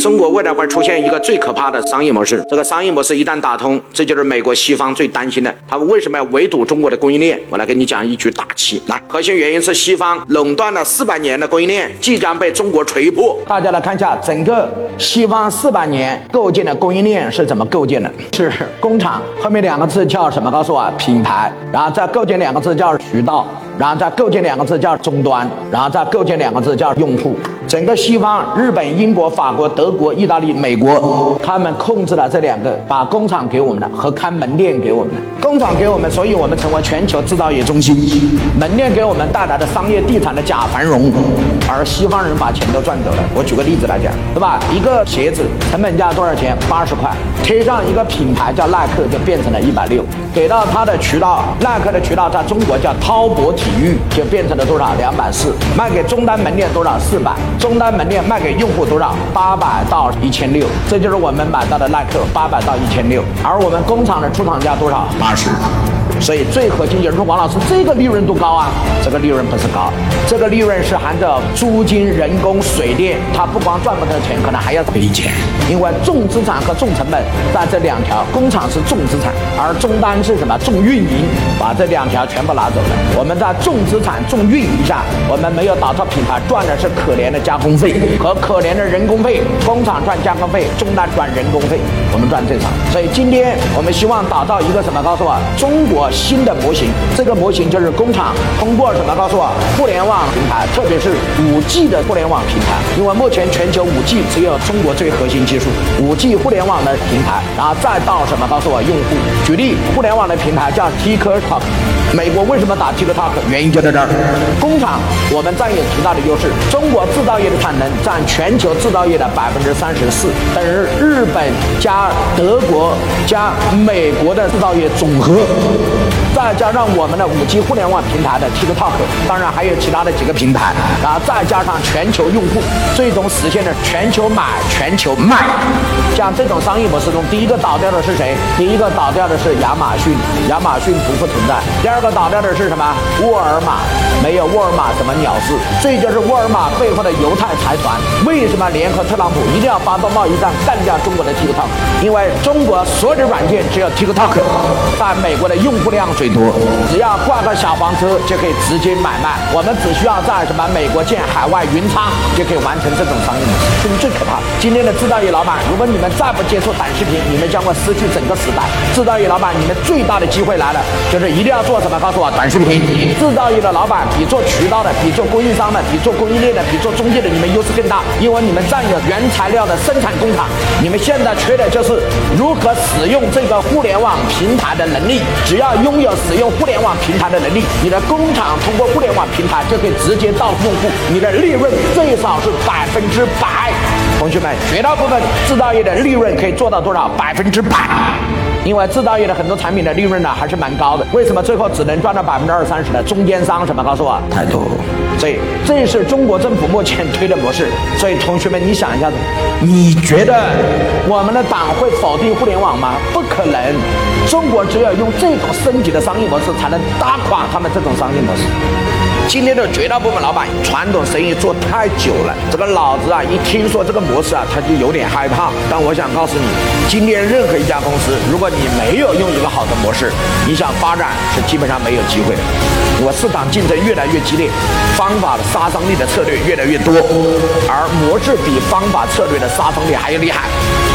中国未来会出现一个最可怕的商业模式，这个商业模式一旦打通，这就是美国西方最担心的。他们为什么要围堵中国的供应链？我来给你讲一局大棋。来，核心原因是西方垄断了四百年的供应链即将被中国锤破。大家来看一下，整个西方四百年构建的供应链是怎么构建的？是工厂，后面两个字叫什么？告诉我，品牌，然后再构建两个字叫渠道。然后再构建两个字叫终端，然后再构建两个字叫用户。整个西方，日本、英国、法国、德国、意大利、美国，他们控制了这两个，把工厂给我们的和开门店给我们的。工厂给我们，所以我们成为全球制造业中心。门店给我们带来的商业地产的假繁荣，而西方人把钱都赚走了。我举个例子来讲，对吧？一个鞋子成本价多少钱？八十块，贴上一个品牌叫耐克，就变成了一百六。给到他的渠道，耐克的渠道在中国叫滔博体育，就变成了多少？两百四。卖给终端门店多少？四百。终端门店卖给用户多少？八百到一千六。这就是我们买到的耐克，八百到一千六。而我们工厂的出厂价多少？八十。所以最核心就是说，王老师这个利润多高啊？这个利润不是高，这个利润是含着租金、人工、水电，它不光赚不到钱，可能还要赔钱。因为重资产和重成本在这两条，工厂是重资产，而终端是什么？重运营，把这两条全部拿走了。我们在重资产、重运营下，我们没有打造品牌，赚的是可怜的加工费和可怜的人工费。工厂赚加工费，终端赚人工费，我们赚最少。所以今天我们希望打造一个什么？告诉我，中国。新的模型，这个模型就是工厂通过什么？告诉我，互联网平台，特别是五 G 的互联网平台，因为目前全球五 G 只有中国最核心技术，五 G 互联网的平台，然后再到什么？告诉我用户。举例，互联网的平台叫 TikTok，美国为什么打 TikTok？原因就在这儿。工厂我们占有极大的优势，中国制造业的产能占全球制造业的百分之三十四，等于日本加德国加美国的制造业总和。再加上我们的五 G 互联网平台的 TikTok，当然还有其他的几个平台，然后再加上全球用户，最终实现了全球买、全球卖。像这种商业模式中，第一个倒掉的是谁？第一个倒掉的是亚马逊，亚马逊不复存在。第二个倒掉的是什么？沃尔玛，没有沃尔玛什么鸟事。这就是沃尔玛背后的犹太财团为什么联合特朗普一定要发动贸易战干掉中国的 TikTok？因为中国所有的软件只有 TikTok，在美国的用户量。最多，只要挂个小黄车就可以直接买卖。我们只需要在什么美国建海外云仓就可以完成这种商业模式，这是最可怕。今天的制造业老板，如果你们再不接触短视频，你们将会失去整个时代。制造业老板，你们最大的机会来了，就是一定要做什么？告诉我，短视频。制造业的老板比做渠道的、比做供应商的、比做供应链的、比做中介的，你们优势更大，因为你们占有原材料的生产工厂。你们现在缺的就是如何使用这个互联网平台的能力。只要拥有。使用互联网平台的能力，你的工厂通过互联网平台就可以直接到用户，你的利润最少是百分之百。同学们，绝大部分制造业的利润可以做到多少？百分之百。因为制造业的很多产品的利润呢还是蛮高的，为什么最后只能赚到百分之二三十呢？中间商什么？告诉我，太多。所以这是中国政府目前推的模式。所以同学们，你想一下子，你觉得我们的党会否定互联网吗？不可能。中国只有用这种升级的商业模式，才能打垮他们这种商业模式。今天的绝大部分老板，传统生意做太久了，这个脑子啊，一听说这个模式啊，他就有点害怕。但我想告诉你，今天任何一家公司，如果你没有用一个好的模式，你想发展是基本上没有机会的。我市场竞争越来越激烈，方法的杀伤力的策略越来越多，而模式比方法策略的杀伤力还要厉害。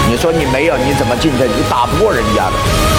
你说你没有，你怎么竞争？你打不过人家的。